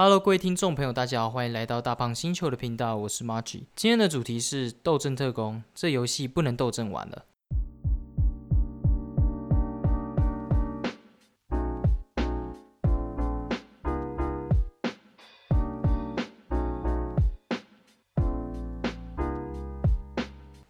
Hello，各位听众朋友，大家好，欢迎来到大胖星球的频道，我是 Margie。今天的主题是《斗争特工》，这游戏不能斗争玩了。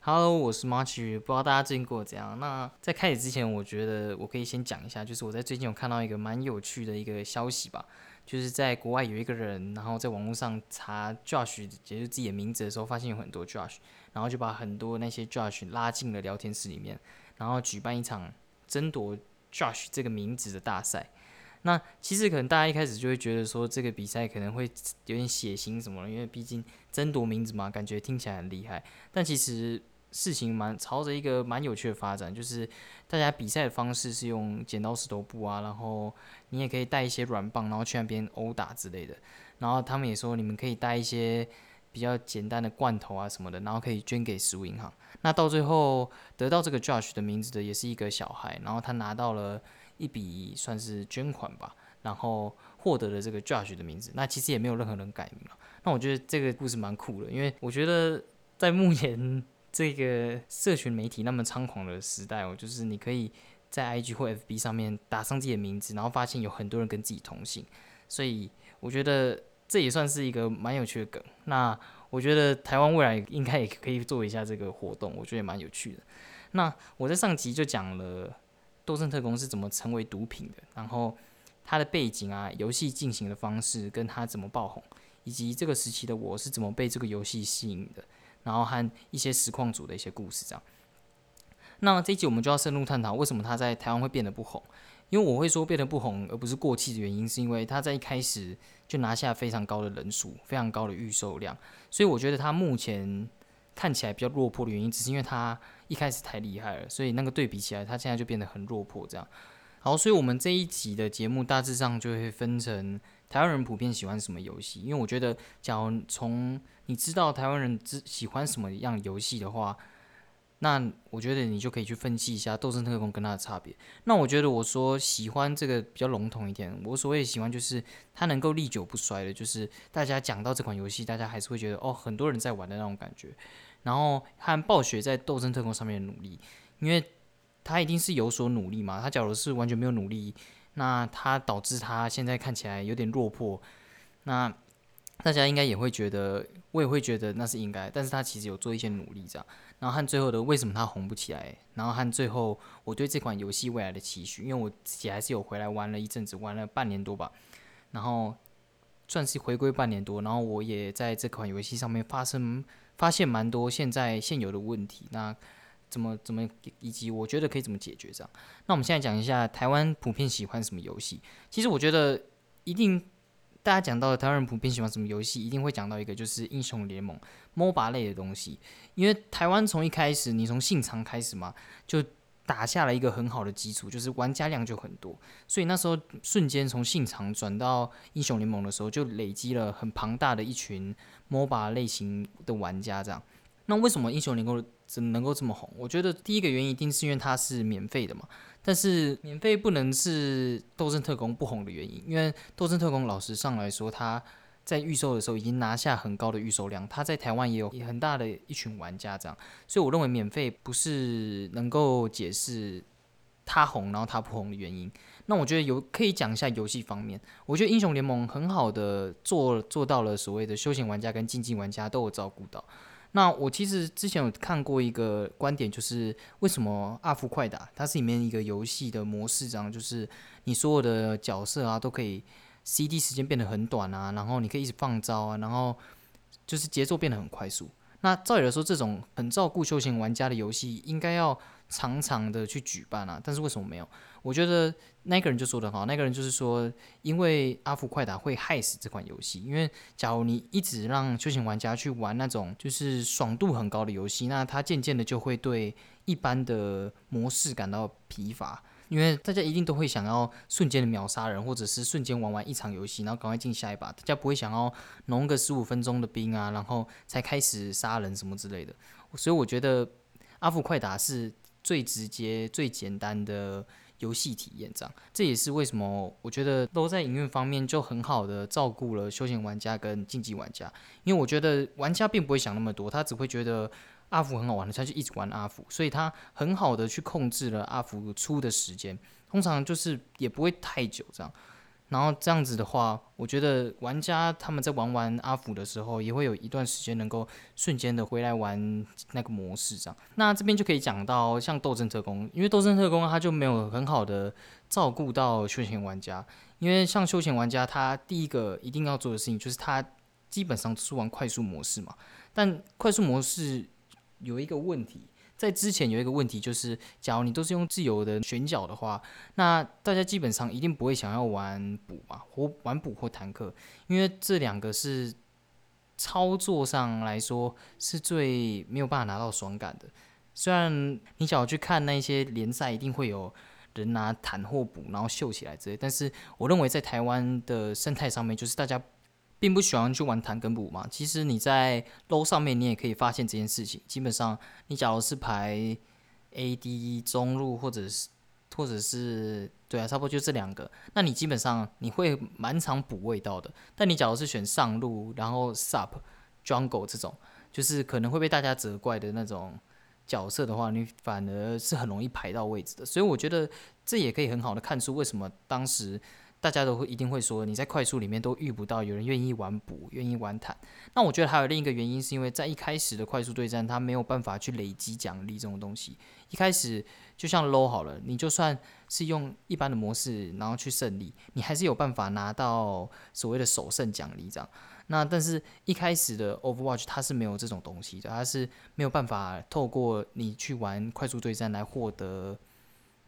Hello，我是 Margie，不知道大家最近过得怎样？那在开始之前，我觉得我可以先讲一下，就是我在最近有看到一个蛮有趣的一个消息吧。就是在国外有一个人，然后在网络上查 Josh，也就是自己的名字的时候，发现有很多 Josh，然后就把很多那些 Josh 拉进了聊天室里面，然后举办一场争夺 Josh 这个名字的大赛。那其实可能大家一开始就会觉得说这个比赛可能会有点血腥什么，因为毕竟争夺名字嘛，感觉听起来很厉害。但其实事情蛮朝着一个蛮有趣的发展，就是大家比赛的方式是用剪刀石头布啊，然后你也可以带一些软棒，然后去那边殴打之类的。然后他们也说你们可以带一些比较简单的罐头啊什么的，然后可以捐给食物银行。那到最后得到这个 Josh 的名字的也是一个小孩，然后他拿到了一笔算是捐款吧，然后获得了这个 Josh 的名字。那其实也没有任何人改名了。那我觉得这个故事蛮酷的，因为我觉得在目前。这个社群媒体那么猖狂的时代哦，就是你可以在 IG 或 FB 上面打上自己的名字，然后发现有很多人跟自己同姓，所以我觉得这也算是一个蛮有趣的梗。那我觉得台湾未来应该也可以做一下这个活动，我觉得也蛮有趣的。那我在上集就讲了《斗争特工》是怎么成为毒品的，然后它的背景啊、游戏进行的方式跟它怎么爆红，以及这个时期的我是怎么被这个游戏吸引的。然后和一些实况组的一些故事，这样。那这一集我们就要深入探讨为什么他在台湾会变得不红。因为我会说变得不红，而不是过气的原因，是因为他在一开始就拿下非常高的人数、非常高的预售量。所以我觉得他目前看起来比较落魄的原因，只是因为他一开始太厉害了，所以那个对比起来，他现在就变得很落魄。这样。好，所以我们这一集的节目大致上就会分成。台湾人普遍喜欢什么游戏？因为我觉得，假如从你知道台湾人只喜欢什么样游戏的话，那我觉得你就可以去分析一下《斗争特工》跟它的差别。那我觉得我说喜欢这个比较笼统一点，我所谓喜欢就是它能够历久不衰的，就是大家讲到这款游戏，大家还是会觉得哦，很多人在玩的那种感觉。然后和暴雪在《斗争特工》上面的努力，因为他一定是有所努力嘛。他假如是完全没有努力。那它导致它现在看起来有点落魄，那大家应该也会觉得，我也会觉得那是应该，但是他其实有做一些努力这样，然后和最后的为什么他红不起来，然后和最后我对这款游戏未来的期许，因为我自己还是有回来玩了一阵子，玩了半年多吧，然后算是回归半年多，然后我也在这款游戏上面发生发现蛮多现在现有的问题，那。怎么怎么以及我觉得可以怎么解决这样？那我们现在讲一下台湾普遍喜欢什么游戏。其实我觉得一定大家讲到台湾人普遍喜欢什么游戏，一定会讲到一个就是英雄联盟 MOBA 类的东西。因为台湾从一开始你从信长开始嘛，就打下了一个很好的基础，就是玩家量就很多，所以那时候瞬间从信长转到英雄联盟的时候，就累积了很庞大的一群 MOBA 类型的玩家这样。那为什么英雄联盟怎能够这么红？我觉得第一个原因一定是因为它是免费的嘛。但是免费不能是斗争特工不红的原因，因为斗争特工老实上来说，它在预售的时候已经拿下很高的预售量，它在台湾也有很大的一群玩家这样。所以我认为免费不是能够解释它红然后它不红的原因。那我觉得有可以讲一下游戏方面，我觉得英雄联盟很好的做做到了所谓的休闲玩家跟竞技玩家都有照顾到。那我其实之前有看过一个观点，就是为什么阿福快打它是里面一个游戏的模式，这样就是你所有的角色啊都可以 CD 时间变得很短啊，然后你可以一直放招啊，然后就是节奏变得很快速。那照理来说，这种很照顾休闲玩家的游戏应该要常常的去举办啊，但是为什么没有？我觉得那个人就说的好，那个人就是说，因为阿福快打会害死这款游戏。因为假如你一直让休闲玩家去玩那种就是爽度很高的游戏，那他渐渐的就会对一般的模式感到疲乏。因为大家一定都会想要瞬间的秒杀人，或者是瞬间玩完一场游戏，然后赶快进下一把。大家不会想要弄个十五分钟的兵啊，然后才开始杀人什么之类的。所以我觉得阿福快打是最直接、最简单的。游戏体验，这样，这也是为什么我觉得都在营运方面就很好的照顾了休闲玩家跟竞技玩家，因为我觉得玩家并不会想那么多，他只会觉得阿福很好玩的，他就一直玩阿福，所以他很好的去控制了阿福出的时间，通常就是也不会太久这样。然后这样子的话，我觉得玩家他们在玩完阿福的时候，也会有一段时间能够瞬间的回来玩那个模式这样。那这边就可以讲到像斗争特工，因为斗争特工他就没有很好的照顾到休闲玩家，因为像休闲玩家他第一个一定要做的事情就是他基本上是玩快速模式嘛，但快速模式有一个问题。在之前有一个问题，就是假如你都是用自由的选角的话，那大家基本上一定不会想要玩补嘛，或玩补或坦克，因为这两个是操作上来说是最没有办法拿到爽感的。虽然你想要去看那些联赛，一定会有人拿坦或补，然后秀起来之类，但是我认为在台湾的生态上面，就是大家。并不喜欢去玩弹跟补嘛，其实你在 low 上面你也可以发现这件事情。基本上你假如是排 AD 中路或者是或者是对啊，差不多就这两个，那你基本上你会蛮常补味道的。但你假如是选上路，然后 sup jungle 这种，就是可能会被大家责怪的那种角色的话，你反而是很容易排到位置的。所以我觉得这也可以很好的看出为什么当时。大家都会一定会说，你在快速里面都遇不到有人愿意玩补、愿意玩坦。那我觉得还有另一个原因，是因为在一开始的快速对战，它没有办法去累积奖励这种东西。一开始就像 low 好了，你就算是用一般的模式，然后去胜利，你还是有办法拿到所谓的首胜奖励这样。那但是一开始的 Overwatch 它是没有这种东西的，它是没有办法透过你去玩快速对战来获得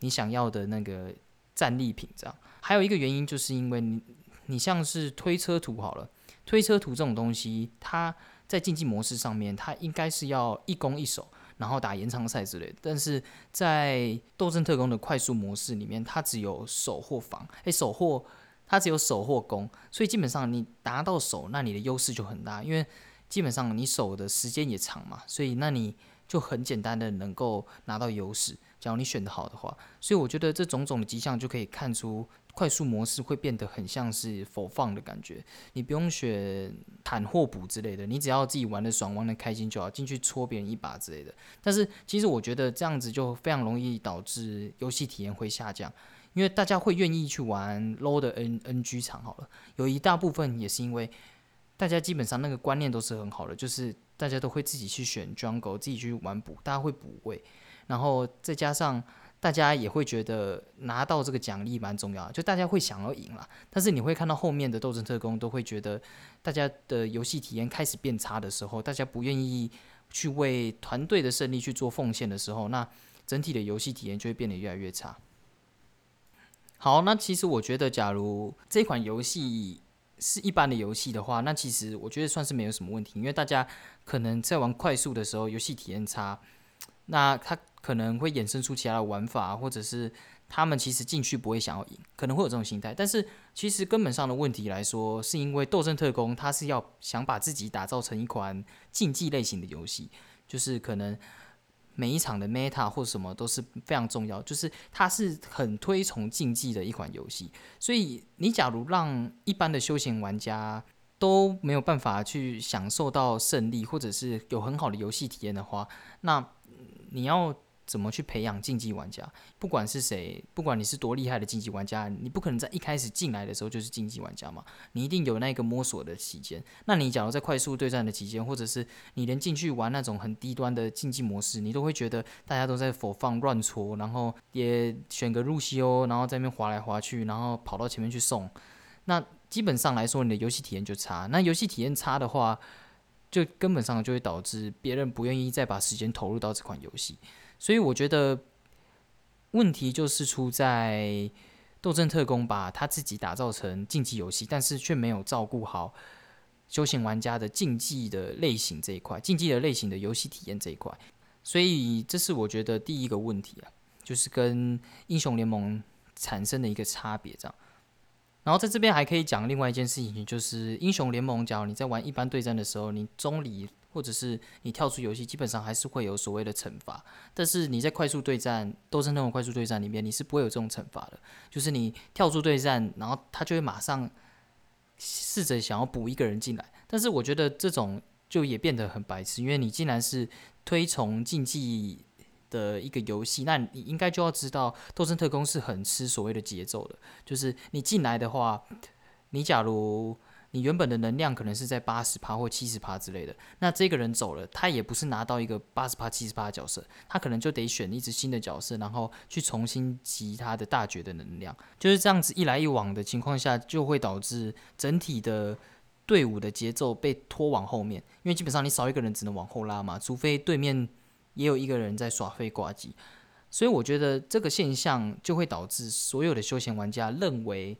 你想要的那个。战利品这样，还有一个原因就是因为你，你像是推车图好了，推车图这种东西，它在竞技模式上面，它应该是要一攻一守，然后打延长赛之类的。但是在斗争特工的快速模式里面，它只有守或防，诶，守或它只有守或攻，所以基本上你拿到手，那你的优势就很大，因为基本上你守的时间也长嘛，所以那你就很简单的能够拿到优势。假如你选的好的话，所以我觉得这种种的迹象就可以看出快速模式会变得很像是否放的感觉。你不用选坦或补之类的，你只要自己玩的爽、玩的开心就好，进去戳别人一把之类的。但是其实我觉得这样子就非常容易导致游戏体验会下降，因为大家会愿意去玩 low 的 N N G 场好了，有一大部分也是因为大家基本上那个观念都是很好的，就是大家都会自己去选 jungle，自己去玩补，大家会补位。然后再加上大家也会觉得拿到这个奖励蛮重要，就大家会想要赢了。但是你会看到后面的斗争特工都会觉得，大家的游戏体验开始变差的时候，大家不愿意去为团队的胜利去做奉献的时候，那整体的游戏体验就会变得越来越差。好，那其实我觉得，假如这款游戏是一般的游戏的话，那其实我觉得算是没有什么问题，因为大家可能在玩快速的时候，游戏体验差。那他可能会衍生出其他的玩法，或者是他们其实进去不会想要赢，可能会有这种心态。但是其实根本上的问题来说，是因为《斗争特工》它是要想把自己打造成一款竞技类型的游戏，就是可能每一场的 meta 或什么都是非常重要，就是它是很推崇竞技的一款游戏。所以你假如让一般的休闲玩家都没有办法去享受到胜利，或者是有很好的游戏体验的话，那你要怎么去培养竞技玩家？不管是谁，不管你是多厉害的竞技玩家，你不可能在一开始进来的时候就是竞技玩家嘛。你一定有那个摸索的期间。那你假如在快速对战的期间，或者是你连进去玩那种很低端的竞技模式，你都会觉得大家都在否放乱戳，然后也选个入西欧，然后在那边滑来滑去，然后跑到前面去送。那基本上来说，你的游戏体验就差。那游戏体验差的话，就根本上就会导致别人不愿意再把时间投入到这款游戏，所以我觉得问题就是出在《斗争特工》把他自己打造成竞技游戏，但是却没有照顾好休闲玩家的竞技的类型这一块，竞技的类型的游戏体验这一块，所以这是我觉得第一个问题啊，就是跟英雄联盟产生的一个差别这样。然后在这边还可以讲另外一件事情，就是英雄联盟，假如你在玩一般对战的时候，你中离或者是你跳出游戏，基本上还是会有所谓的惩罚。但是你在快速对战，斗争那种快速对战里面，你是不会有这种惩罚的。就是你跳出对战，然后他就会马上试着想要补一个人进来。但是我觉得这种就也变得很白痴，因为你竟然是推崇竞技的一个游戏，那你应该就要知道，斗争特工是很吃所谓的节奏的。就是你进来的话，你假如你原本的能量可能是在八十趴或七十趴之类的，那这个人走了，他也不是拿到一个八十趴、七十趴的角色，他可能就得选一只新的角色，然后去重新集他的大绝的能量，就是这样子一来一往的情况下，就会导致整体的队伍的节奏被拖往后面，因为基本上你少一个人只能往后拉嘛，除非对面也有一个人在耍废挂机，所以我觉得这个现象就会导致所有的休闲玩家认为。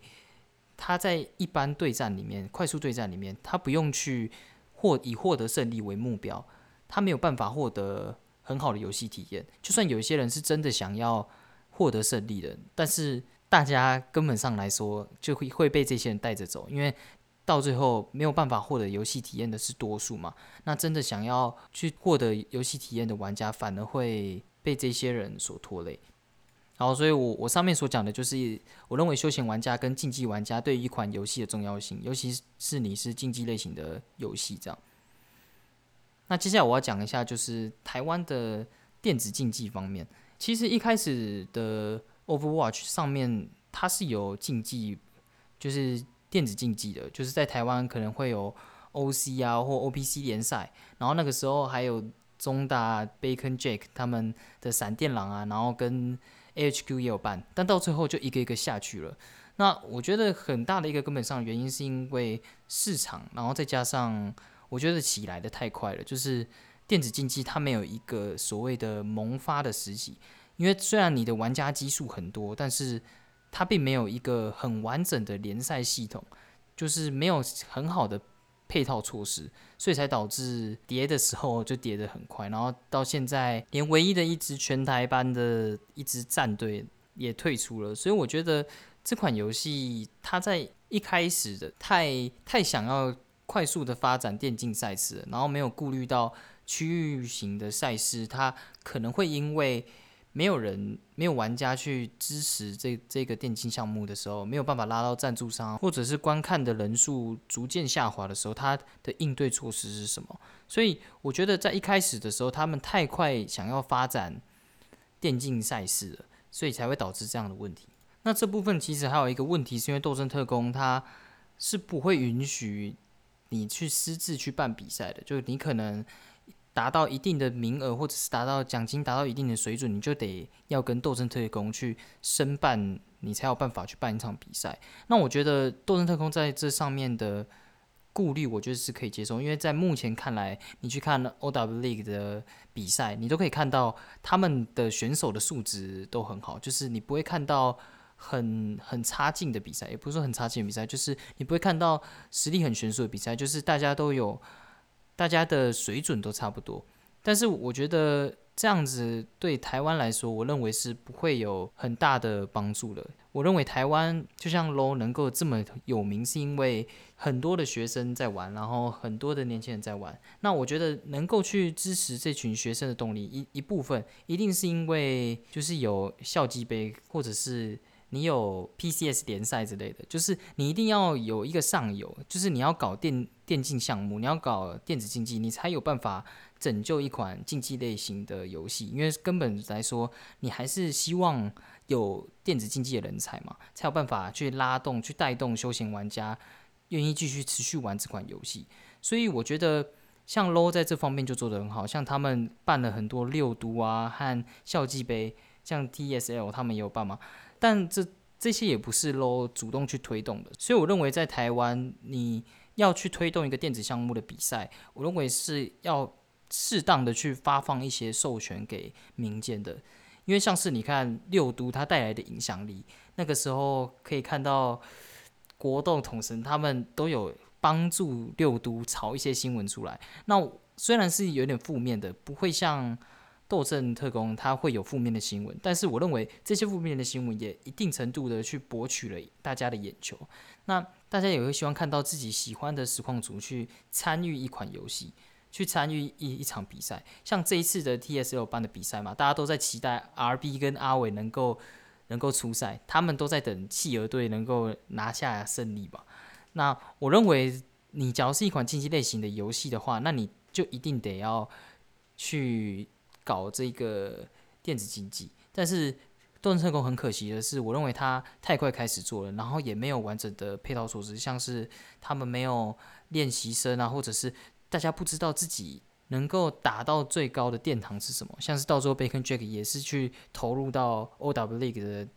他在一般对战里面，快速对战里面，他不用去获以获得胜利为目标，他没有办法获得很好的游戏体验。就算有一些人是真的想要获得胜利的，但是大家根本上来说就会会被这些人带着走，因为到最后没有办法获得游戏体验的是多数嘛。那真的想要去获得游戏体验的玩家，反而会被这些人所拖累。好，所以我我上面所讲的就是，我认为休闲玩家跟竞技玩家对于一款游戏的重要性，尤其是你是竞技类型的游戏这样。那接下来我要讲一下，就是台湾的电子竞技方面，其实一开始的 Overwatch 上面它是有竞技，就是电子竞技的，就是在台湾可能会有 OC 啊或 OPC 联赛，然后那个时候还有中大 Bacon Jack 他们的闪电狼啊，然后跟 AHQ 也有办，但到最后就一个一个下去了。那我觉得很大的一个根本上原因是因为市场，然后再加上我觉得起来的太快了，就是电子竞技它没有一个所谓的萌发的时期。因为虽然你的玩家基数很多，但是它并没有一个很完整的联赛系统，就是没有很好的。配套措施，所以才导致跌的时候就跌得很快，然后到现在连唯一的一支全台班的一支战队也退出了。所以我觉得这款游戏它在一开始的太太想要快速的发展电竞赛事，然后没有顾虑到区域型的赛事，它可能会因为。没有人、没有玩家去支持这这个电竞项目的时候，没有办法拉到赞助商，或者是观看的人数逐渐下滑的时候，他的应对措施是什么？所以我觉得在一开始的时候，他们太快想要发展电竞赛事了，所以才会导致这样的问题。那这部分其实还有一个问题，是因为斗争特工它是不会允许你去私自去办比赛的，就是你可能。达到一定的名额，或者是达到奖金达到一定的水准，你就得要跟斗争特工去申办，你才有办法去办一场比赛。那我觉得斗争特工在这上面的顾虑，我觉得是可以接受，因为在目前看来，你去看 O W League 的比赛，你都可以看到他们的选手的素质都很好，就是你不会看到很很差劲的比赛，也不是说很差劲的比赛，就是你不会看到实力很悬殊的比赛，就是大家都有。大家的水准都差不多，但是我觉得这样子对台湾来说，我认为是不会有很大的帮助的。我认为台湾就像 Low 能够这么有名，是因为很多的学生在玩，然后很多的年轻人在玩。那我觉得能够去支持这群学生的动力一一部分，一定是因为就是有校际杯或者是。你有 PCS 联赛之类的，就是你一定要有一个上游，就是你要搞电电竞项目，你要搞电子竞技，你才有办法拯救一款竞技类型的游戏。因为根本来说，你还是希望有电子竞技的人才嘛，才有办法去拉动、去带动休闲玩家愿意继续持续玩这款游戏。所以我觉得像 LO 在这方面就做得很好，像他们办了很多六都啊和校际杯，像 TSL 他们也有办嘛。但这这些也不是 LO 主动去推动的，所以我认为在台湾你要去推动一个电子项目的比赛，我认为是要适当的去发放一些授权给民间的，因为像是你看六都它带来的影响力，那个时候可以看到国斗统神他们都有帮助六都炒一些新闻出来，那虽然是有点负面的，不会像斗阵特工它会有负面的新闻，但是我认为这些负面的新闻也一定程度的去博取了大家的眼球。那大家也会希望看到自己喜欢的实况组去参与一款游戏，去参与一一场比赛。像这一次的 TSL 班的比赛嘛，大家都在期待 RB 跟阿伟能够能够出赛，他们都在等企鹅队能够拿下胜利吧。那我认为，你假如是一款竞技类型的游戏的话，那你就一定得要去搞这个电子竞技。但是斗争特工很可惜的是，我认为他太快开始做了，然后也没有完整的配套措施，像是他们没有练习生啊，或者是大家不知道自己能够打到最高的殿堂是什么。像是到时候 Bacon Jack 也是去投入到 OW League 的。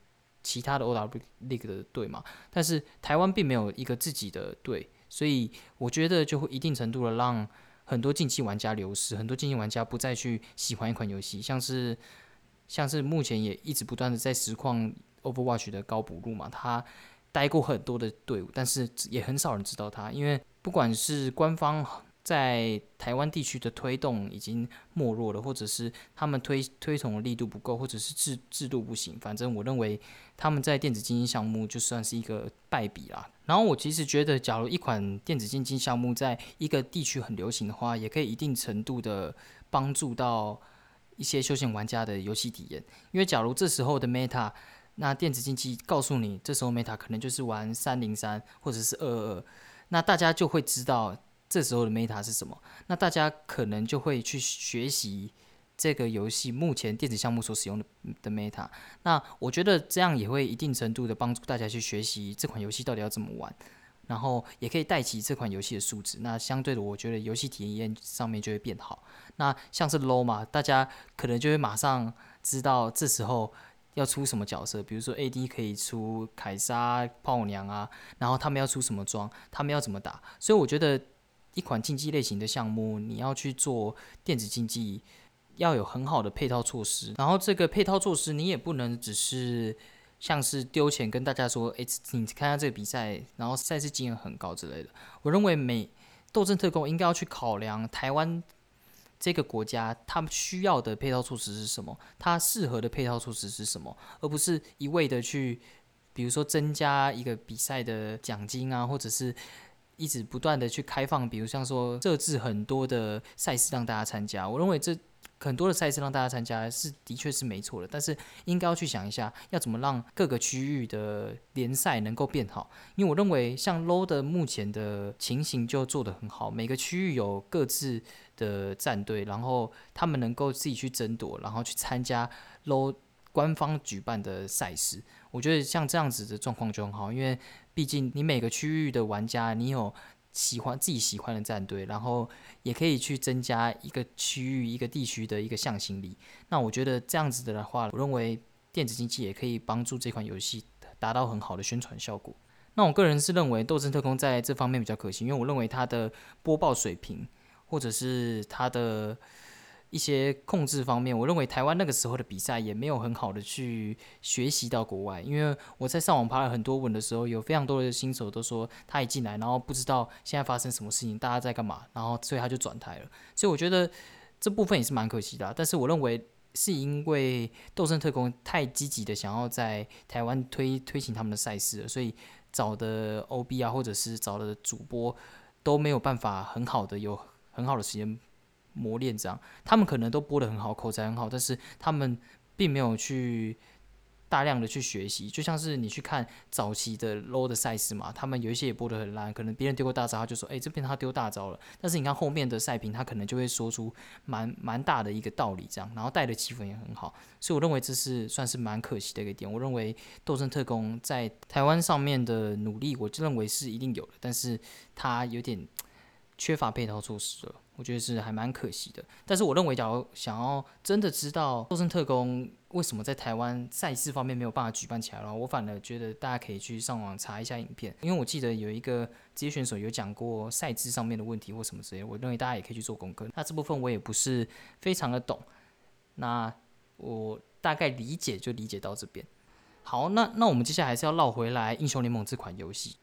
其他的 OW League 的队嘛，但是台湾并没有一个自己的队，所以我觉得就会一定程度的让很多近期玩家流失，很多近期玩家不再去喜欢一款游戏，像是像是目前也一直不断的在实况 Overwatch 的高补录嘛，他待过很多的队伍，但是也很少人知道他，因为不管是官方。在台湾地区的推动已经没落了，或者是他们推推崇的力度不够，或者是制制度不行。反正我认为他们在电子竞技项目就算是一个败笔啦。然后我其实觉得，假如一款电子竞技项目在一个地区很流行的话，也可以一定程度的帮助到一些休闲玩家的游戏体验。因为假如这时候的 Meta，那电子竞技告诉你，这时候 Meta 可能就是玩三零三或者是二二二，那大家就会知道。这时候的 meta 是什么？那大家可能就会去学习这个游戏目前电子项目所使用的的 meta。那我觉得这样也会一定程度的帮助大家去学习这款游戏到底要怎么玩，然后也可以带起这款游戏的素质。那相对的，我觉得游戏体验上面就会变好。那像是 low 嘛，大家可能就会马上知道这时候要出什么角色，比如说 AD 可以出凯撒、炮娘啊，然后他们要出什么装，他们要怎么打。所以我觉得。一款竞技类型的项目，你要去做电子竞技，要有很好的配套措施。然后这个配套措施，你也不能只是像是丢钱跟大家说，哎，你看下这个比赛，然后赛事经验很高之类的。我认为美斗争特工应该要去考量台湾这个国家，他们需要的配套措施是什么，它适合的配套措施是什么，而不是一味的去，比如说增加一个比赛的奖金啊，或者是。一直不断的去开放，比如像说设置很多的赛事让大家参加，我认为这很多的赛事让大家参加是的确是没错的，但是应该要去想一下，要怎么让各个区域的联赛能够变好。因为我认为像 LO 的目前的情形就做得很好，每个区域有各自的战队，然后他们能够自己去争夺，然后去参加 LO 官方举办的赛事。我觉得像这样子的状况就很好，因为。毕竟，你每个区域的玩家，你有喜欢自己喜欢的战队，然后也可以去增加一个区域、一个地区的一个向心力。那我觉得这样子的话，我认为电子竞技也可以帮助这款游戏达到很好的宣传效果。那我个人是认为《斗争特工》在这方面比较可行，因为我认为它的播报水平，或者是它的。一些控制方面，我认为台湾那个时候的比赛也没有很好的去学习到国外，因为我在上网爬了很多文的时候，有非常多的新手都说他一进来，然后不知道现在发生什么事情，大家在干嘛，然后所以他就转台了。所以我觉得这部分也是蛮可惜的。但是我认为是因为斗争特工太积极的想要在台湾推推行他们的赛事了，所以找的 OB 啊，或者是找的主播都没有办法很好的有很好的时间。磨练这样，他们可能都播的很好，口才很好，但是他们并没有去大量的去学习。就像是你去看早期的 low 的赛事嘛，他们有一些也播的很烂，可能别人丢过大招，他就说，哎，这边他丢大招了。但是你看后面的赛评，他可能就会说出蛮蛮大的一个道理这样，然后带的气氛也很好。所以我认为这是算是蛮可惜的一个点。我认为斗争特工在台湾上面的努力，我就认为是一定有的，但是他有点 缺乏配套措施了。我觉得是还蛮可惜的，但是我认为，假如想要真的知道《斗争特工》为什么在台湾赛事方面没有办法举办起来了，我反而觉得大家可以去上网查一下影片，因为我记得有一个职业选手有讲过赛制上面的问题或什么之类，我认为大家也可以去做功课。那这部分我也不是非常的懂，那我大概理解就理解到这边。好，那那我们接下来还是要绕回来《英雄联盟》这款游戏，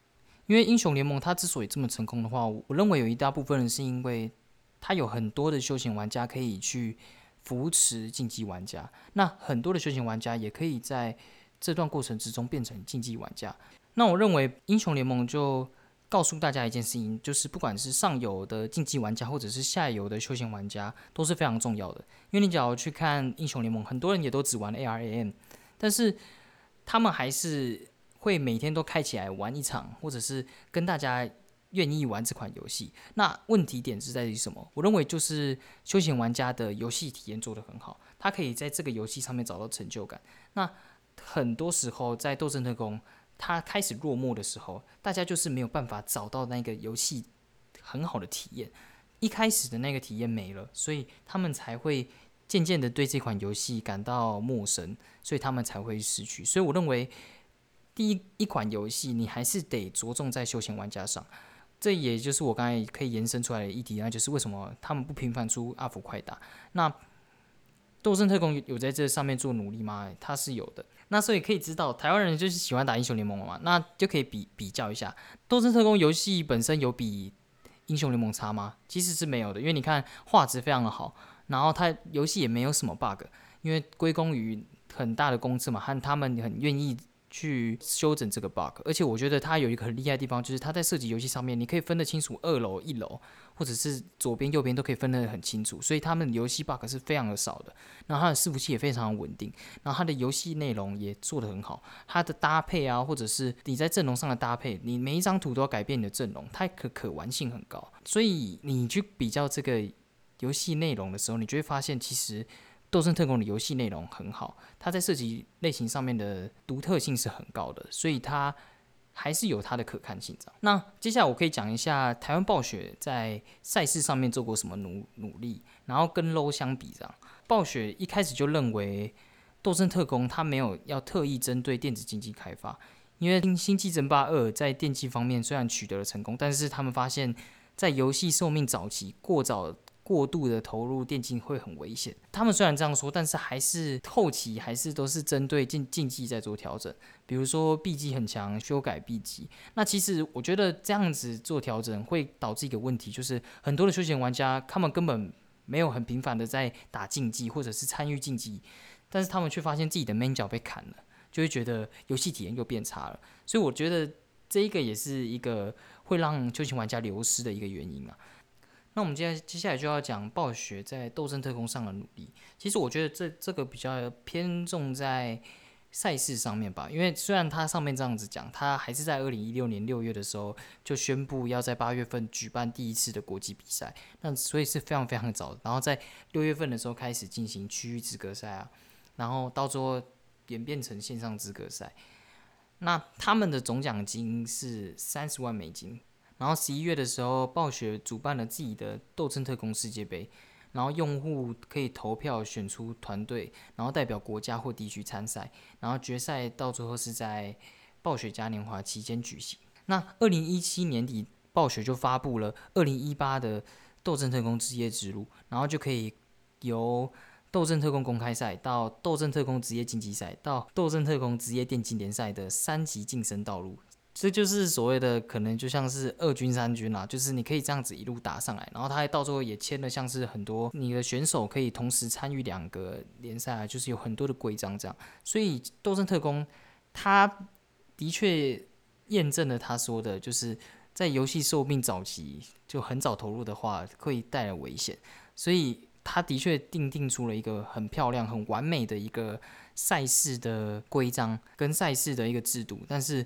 因为《英雄联盟》它之所以这么成功的话，我认为有一大部分人是因为。它有很多的休闲玩家可以去扶持竞技玩家。那很多的休闲玩家也可以在这段过程之中变成竞技玩家。那我认为英雄联盟就告诉大家一件事情，就是不管是上游的竞技玩家，或者是下游的休闲玩家，都是非常重要的。因为你只要去看英雄联盟，很多人也都只玩 ARAM，但是他们还是会每天都开起来玩一场，或者是跟大家愿意玩这款游戏。那问题点是在于什么？我认为就是休闲玩家的游戏体验做得很好，他可以在这个游戏上面找到成就感。那很多时候在斗争特工。它开始落幕的时候，大家就是没有办法找到那个游戏很好的体验。一开始的那个体验没了，所以他们才会渐渐的对这款游戏感到陌生，所以他们才会失去。所以我认为，第一一款游戏你还是得着重在休闲玩家上。这也就是我刚才可以延伸出来的议题，那就是为什么他们不频繁出阿福快打？那斗争特工有在这上面做努力吗？他是有的。那所以可以知道，台湾人就是喜欢打英雄联盟嘛，那就可以比比较一下，斗争特工游戏本身有比英雄联盟差吗？其实是没有的，因为你看画质非常的好，然后它游戏也没有什么 bug，因为归功于很大的公司嘛，和他们很愿意。去修整这个 bug，而且我觉得它有一个很厉害的地方，就是它在设计游戏上面，你可以分得清楚二楼、一楼，或者是左边、右边都可以分得很清楚，所以他们游戏 bug 是非常的少的。然后它的伺服器也非常稳定，然后它的游戏内容也做得很好，它的搭配啊，或者是你在阵容上的搭配，你每一张图都要改变你的阵容，它可可玩性很高。所以你去比较这个游戏内容的时候，你就会发现其实。斗争特工的游戏内容很好，它在设计类型上面的独特性是很高的，所以它还是有它的可看性。那接下来我可以讲一下台湾暴雪在赛事上面做过什么努努力，然后跟 Low 相比，这样暴雪一开始就认为斗争特工它没有要特意针对电子竞技开发，因为《星际争霸二》在电竞方面虽然取得了成功，但是他们发现，在游戏寿命早期过早。过度的投入电竞会很危险。他们虽然这样说，但是还是后期还是都是针对竞竞技在做调整。比如说 B 级很强，修改 B 级。那其实我觉得这样子做调整会导致一个问题，就是很多的休闲玩家他们根本没有很频繁的在打竞技或者是参与竞技，但是他们却发现自己的 main 角被砍了，就会觉得游戏体验又变差了。所以我觉得这一个也是一个会让休闲玩家流失的一个原因啊。那我们接下接下来就要讲暴雪在斗争特工上的努力。其实我觉得这这个比较偏重在赛事上面吧，因为虽然它上面这样子讲，它还是在二零一六年六月的时候就宣布要在八月份举办第一次的国际比赛，那所以是非常非常早。然后在六月份的时候开始进行区域资格赛啊，然后到最后演变成线上资格赛。那他们的总奖金是三十万美金。然后十一月的时候，暴雪主办了自己的斗争特工世界杯，然后用户可以投票选出团队，然后代表国家或地区参赛，然后决赛到最后是在暴雪嘉年华期间举行。那二零一七年底，暴雪就发布了二零一八的斗争特工职业之路，然后就可以由斗争特工公开赛到斗争特工职业竞技赛到斗争特工职业电竞联赛的三级晋升道路。这就是所谓的可能就像是二军三军啦，就是你可以这样子一路打上来，然后他还到最后也签了像是很多你的选手可以同时参与两个联赛，就是有很多的规章这样。所以斗争特工他的确验证了他说的，就是在游戏寿命早期就很早投入的话会带来危险，所以他的确定定出了一个很漂亮、很完美的一个赛事的规章跟赛事的一个制度，但是。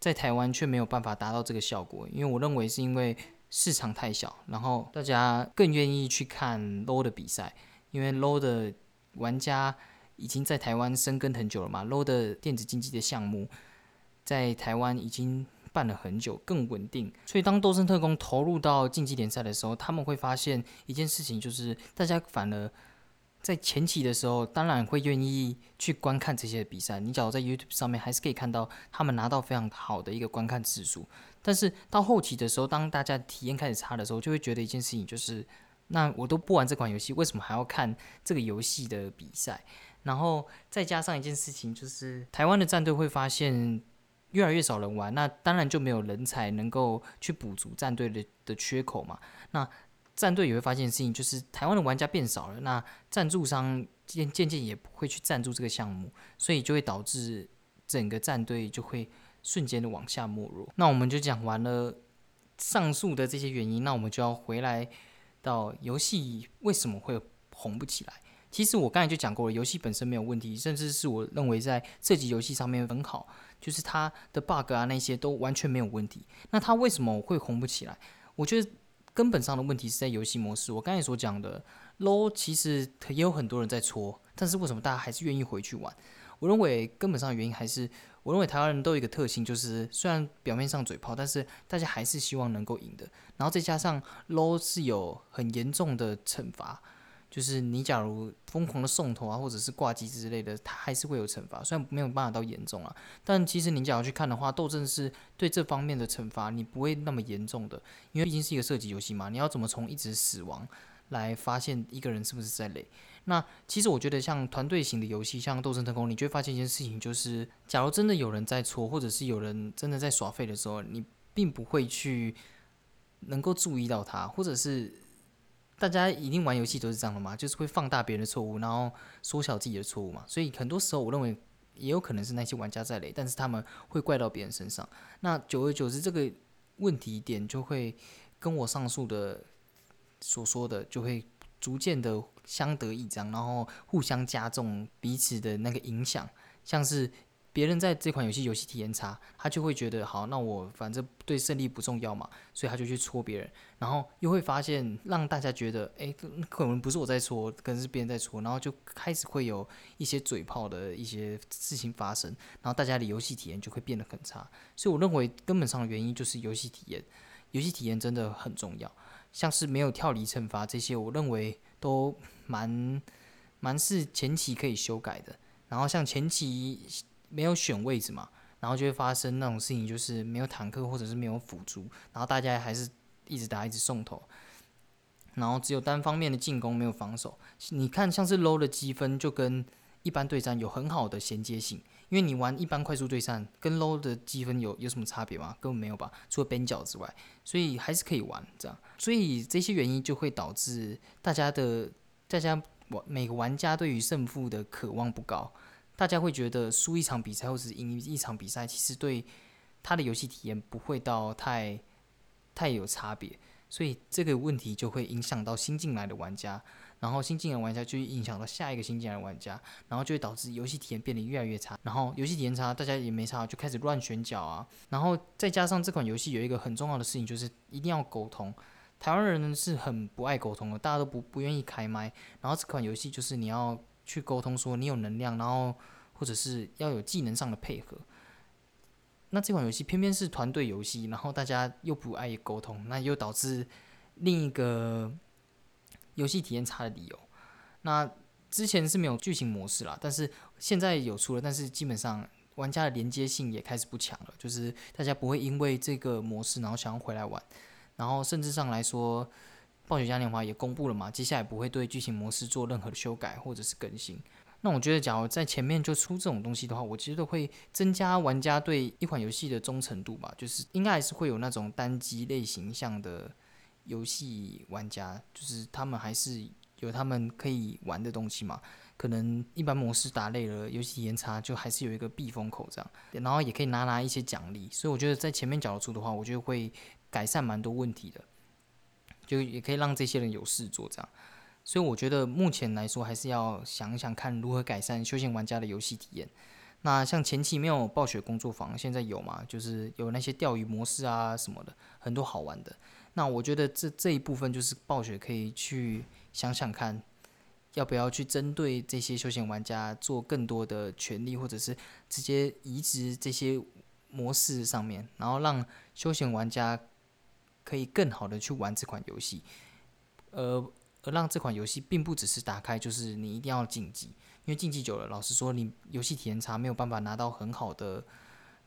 在台湾却没有办法达到这个效果，因为我认为是因为市场太小，然后大家更愿意去看 low 的比赛，因为 low 的玩家已经在台湾生根很久了嘛，low 的电子竞技的项目在台湾已经办了很久，更稳定，所以当斗争特工投入到竞技联赛的时候，他们会发现一件事情，就是大家反而。在前期的时候，当然会愿意去观看这些比赛。你假如在 YouTube 上面，还是可以看到他们拿到非常好的一个观看次数。但是到后期的时候，当大家体验开始差的时候，就会觉得一件事情就是：那我都不玩这款游戏，为什么还要看这个游戏的比赛？然后再加上一件事情，就是台湾的战队会发现越来越少人玩，那当然就没有人才能够去补足战队的的缺口嘛。那战队也会发现事情，就是台湾的玩家变少了，那赞助商渐渐渐也不会去赞助这个项目，所以就会导致整个战队就会瞬间的往下没落。那我们就讲完了上述的这些原因，那我们就要回来到游戏为什么会红不起来。其实我刚才就讲过了，游戏本身没有问题，甚至是我认为在射击游戏上面很好，就是它的 bug 啊那些都完全没有问题。那它为什么会红不起来？我觉得根本上的问题是在游戏模式。我刚才所讲的 low，其实也有很多人在搓，但是为什么大家还是愿意回去玩？我认为根本上的原因还是，我认为台湾人都有一个特性，就是虽然表面上嘴炮，但是大家还是希望能够赢的。然后再加上 low 是有很严重的惩罚。就是你假如疯狂的送头啊，或者是挂机之类的，它还是会有惩罚，虽然没有办法到严重啊，但其实你假如去看的话，斗阵是对这方面的惩罚，你不会那么严重的，因为毕竟是一个射击游戏嘛，你要怎么从一直死亡来发现一个人是不是在累？那其实我觉得像团队型的游戏，像斗争特工，你就会发现一件事情，就是假如真的有人在搓，或者是有人真的在耍废的时候，你并不会去能够注意到他，或者是。大家一定玩游戏都是这样的嘛，就是会放大别人的错误，然后缩小自己的错误嘛。所以很多时候，我认为也有可能是那些玩家在雷，但是他们会怪到别人身上。那久而久之，这个问题点就会跟我上述的所说的，就会逐渐的相得益彰，然后互相加重彼此的那个影响，像是。别人在这款游戏游戏体验差，他就会觉得好，那我反正对胜利不重要嘛，所以他就去戳别人，然后又会发现让大家觉得，哎，可能不是我在戳，可能是别人在戳，然后就开始会有一些嘴炮的一些事情发生，然后大家的游戏体验就会变得很差。所以我认为根本上的原因就是游戏体验，游戏体验真的很重要。像是没有跳离惩罚这些，我认为都蛮蛮是前期可以修改的。然后像前期。没有选位置嘛，然后就会发生那种事情，就是没有坦克或者是没有辅助，然后大家还是一直打一直送头，然后只有单方面的进攻没有防守。你看像是 low 的积分就跟一般对战有很好的衔接性，因为你玩一般快速对战跟 low 的积分有有什么差别吗？根本没有吧，除了边角之外，所以还是可以玩这样。所以这些原因就会导致大家的大家玩每个玩家对于胜负的渴望不高。大家会觉得输一场比赛或者是赢一场比赛，其实对他的游戏体验不会到太太有差别，所以这个问题就会影响到新进来的玩家，然后新进来的玩家就会影响到下一个新进来的玩家，然后就会导致游戏体验变得越来越差，然后游戏体验差，大家也没差，就开始乱选角啊，然后再加上这款游戏有一个很重要的事情，就是一定要沟通，台湾人是很不爱沟通的，大家都不不愿意开麦，然后这款游戏就是你要。去沟通说你有能量，然后或者是要有技能上的配合。那这款游戏偏偏是团队游戏，然后大家又不爱沟通，那又导致另一个游戏体验差的理由。那之前是没有剧情模式啦，但是现在有出了，但是基本上玩家的连接性也开始不强了，就是大家不会因为这个模式然后想要回来玩，然后甚至上来说。暴雪嘉年华也公布了嘛，接下来不会对剧情模式做任何的修改或者是更新。那我觉得，假如在前面就出这种东西的话，我觉得会增加玩家对一款游戏的忠诚度吧。就是应该还是会有那种单机类型向的游戏玩家，就是他们还是有他们可以玩的东西嘛。可能一般模式打累了，游戏体验差，就还是有一个避风口这样，然后也可以拿拿一些奖励。所以我觉得在前面角度出的话，我觉得会改善蛮多问题的。就也可以让这些人有事做，这样，所以我觉得目前来说还是要想想看如何改善休闲玩家的游戏体验。那像前期没有暴雪工作坊，现在有嘛？就是有那些钓鱼模式啊什么的，很多好玩的。那我觉得这这一部分就是暴雪可以去想想看，要不要去针对这些休闲玩家做更多的权利，或者是直接移植这些模式上面，然后让休闲玩家。可以更好的去玩这款游戏，而而让这款游戏并不只是打开，就是你一定要竞技，因为竞技久了，老实说，你游戏体验差，没有办法拿到很好的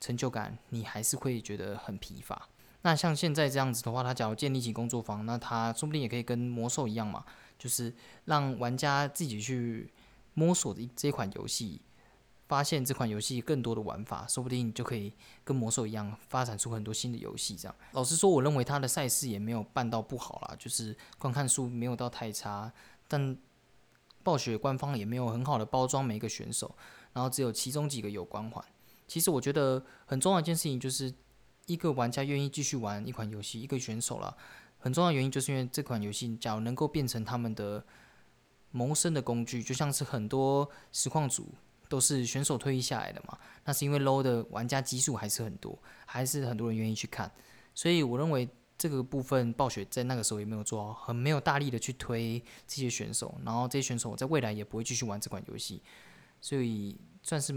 成就感，你还是会觉得很疲乏。那像现在这样子的话，他假如建立起工作坊，那他说不定也可以跟魔兽一样嘛，就是让玩家自己去摸索的这款游戏，发现这款游戏更多的玩法，说不定你就可以跟魔兽一样发展出很多新的游戏。这样，老实说，我认为他的赛事也没有办到不好啦，就是观看数没有到太差，但暴雪官方也没有很好的包装每一个选手，然后只有其中几个有光环。其实我觉得很重要一件事情，就是一个玩家愿意继续玩一款游戏，一个选手了，很重要原因就是因为这款游戏假如能够变成他们的谋生的工具，就像是很多实况组。都是选手退役下来的嘛？那是因为 low 的玩家基数还是很多，还是很多人愿意去看。所以我认为这个部分暴雪在那个时候也没有做好，很没有大力的去推这些选手，然后这些选手在未来也不会继续玩这款游戏，所以算是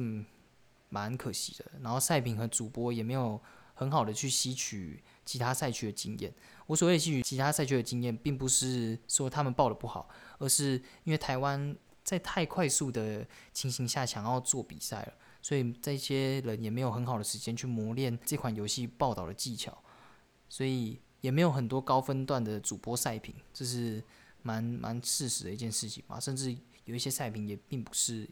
蛮可惜的。然后赛评和主播也没有很好的去吸取其他赛区的经验。我所谓吸取其他赛区的经验，并不是说他们报的不好，而是因为台湾。在太快速的情形下，想要做比赛了，所以这些人也没有很好的时间去磨练这款游戏报道的技巧，所以也没有很多高分段的主播赛评，这是蛮蛮事实的一件事情嘛。甚至有一些赛评也并不是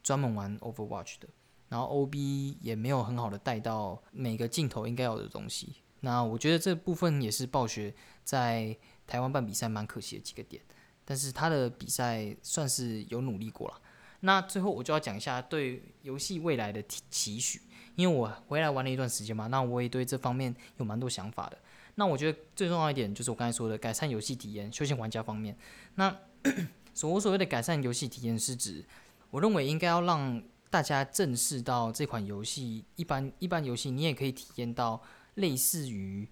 专门玩 Overwatch 的，然后 OB 也没有很好的带到每个镜头应该有的东西。那我觉得这部分也是暴雪在台湾办比赛蛮可惜的几个点。但是他的比赛算是有努力过了。那最后我就要讲一下对游戏未来的期许，因为我回来玩了一段时间嘛，那我也对这方面有蛮多想法的。那我觉得最重要一点就是我刚才说的改善游戏体验，休闲玩家方面。那 所我所谓的改善游戏体验是指，我认为应该要让大家正视到这款游戏，一般一般游戏你也可以体验到类似于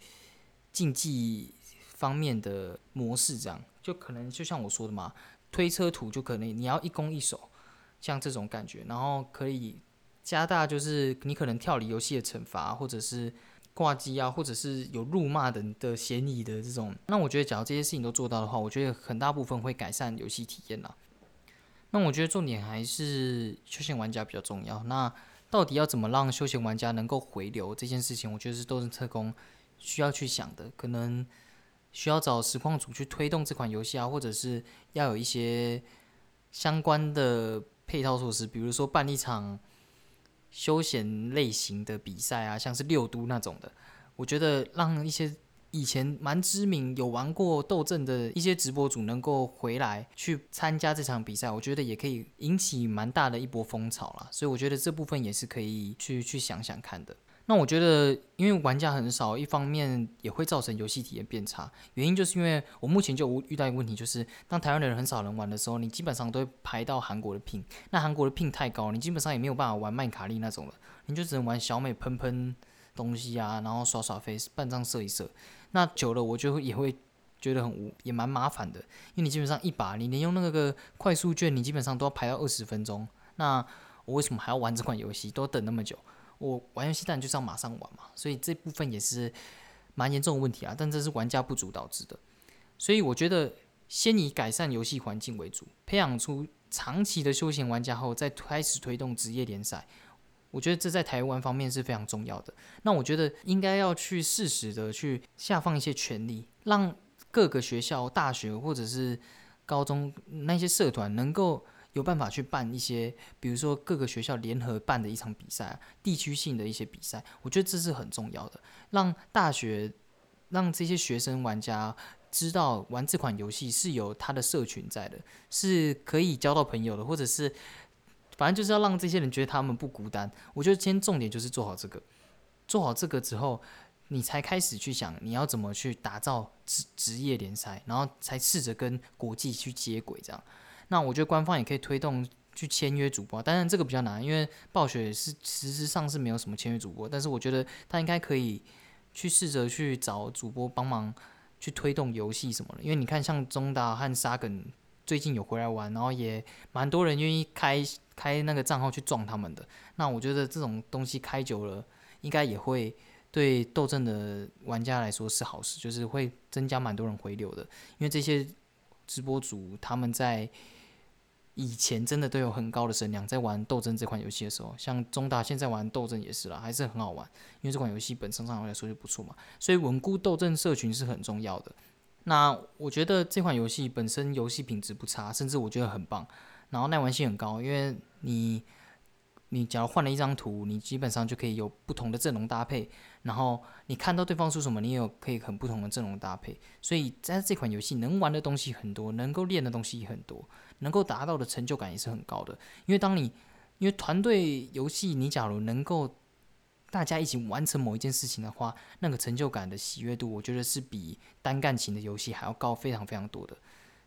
竞技方面的模式这样。就可能就像我说的嘛，推车图就可能你要一攻一守，像这种感觉，然后可以加大就是你可能跳离游戏的惩罚，或者是挂机啊，或者是有辱骂等的嫌疑的这种。那我觉得，假如这些事情都做到的话，我觉得很大部分会改善游戏体验啦。那我觉得重点还是休闲玩家比较重要。那到底要怎么让休闲玩家能够回流这件事情，我觉得是斗争特工需要去想的，可能。需要找实况组去推动这款游戏啊，或者是要有一些相关的配套措施，比如说办一场休闲类型的比赛啊，像是六都那种的。我觉得让一些以前蛮知名、有玩过斗阵的一些直播主能够回来去参加这场比赛，我觉得也可以引起蛮大的一波风潮啦。所以我觉得这部分也是可以去去想想看的。那我觉得，因为玩家很少，一方面也会造成游戏体验变差。原因就是因为我目前就遇到一个问题，就是当台湾的人很少人玩的时候，你基本上都会排到韩国的聘。那韩国的聘太高，你基本上也没有办法玩麦卡利那种了，你就只能玩小美喷喷东西啊，然后耍耍飞，半张射一射。那久了，我就也会觉得很无，也蛮麻烦的。因为你基本上一把，你连用那个快速券，你基本上都要排到二十分钟。那我为什么还要玩这款游戏？都等那么久？我玩游戏当然就是要马上玩嘛，所以这部分也是蛮严重的问题啊。但这是玩家不足导致的，所以我觉得先以改善游戏环境为主，培养出长期的休闲玩家后，再开始推动职业联赛。我觉得这在台湾方面是非常重要的。那我觉得应该要去适时的去下放一些权利，让各个学校、大学或者是高中那些社团能够。有办法去办一些，比如说各个学校联合办的一场比赛，地区性的一些比赛，我觉得这是很重要的，让大学让这些学生玩家知道玩这款游戏是有他的社群在的，是可以交到朋友的，或者是反正就是要让这些人觉得他们不孤单。我觉得今天重点就是做好这个，做好这个之后，你才开始去想你要怎么去打造职职业联赛，然后才试着跟国际去接轨这样。那我觉得官方也可以推动去签约主播，当然这个比较难，因为暴雪是实质上是没有什么签约主播，但是我觉得他应该可以去试着去找主播帮忙去推动游戏什么的，因为你看像中达和沙梗最近有回来玩，然后也蛮多人愿意开开那个账号去撞他们的，那我觉得这种东西开久了，应该也会对斗阵的玩家来说是好事，就是会增加蛮多人回流的，因为这些直播主他们在。以前真的都有很高的声量，在玩斗争这款游戏的时候，像中大现在玩斗争也是啦，还是很好玩，因为这款游戏本身上来说就不错嘛，所以稳固斗争社群是很重要的。那我觉得这款游戏本身游戏品质不差，甚至我觉得很棒，然后耐玩性很高，因为你你假如换了一张图，你基本上就可以有不同的阵容搭配，然后你看到对方说什么，你也有可以很不同的阵容搭配。所以在这款游戏能玩的东西很多，能够练的东西也很多，能够达到的成就感也是很高的。因为当你因为团队游戏，你假如能够大家一起完成某一件事情的话，那个成就感的喜悦度，我觉得是比单干型的游戏还要高非常非常多的。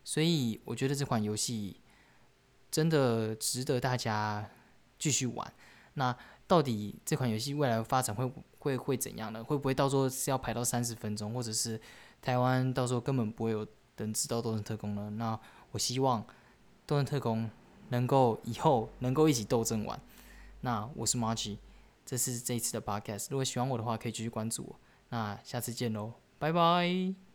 所以我觉得这款游戏真的值得大家继续玩。那到底这款游戏未来发展会会会怎样呢？会不会到时候是要排到三十分钟，或者是台湾到时候根本不会有人知道《斗争特工》呢？那我希望《斗争特工》能够以后能够一起斗争完。那我是 Margie。这是这一次的 podcast，如果喜欢我的话，可以继续关注我。那下次见喽，拜拜。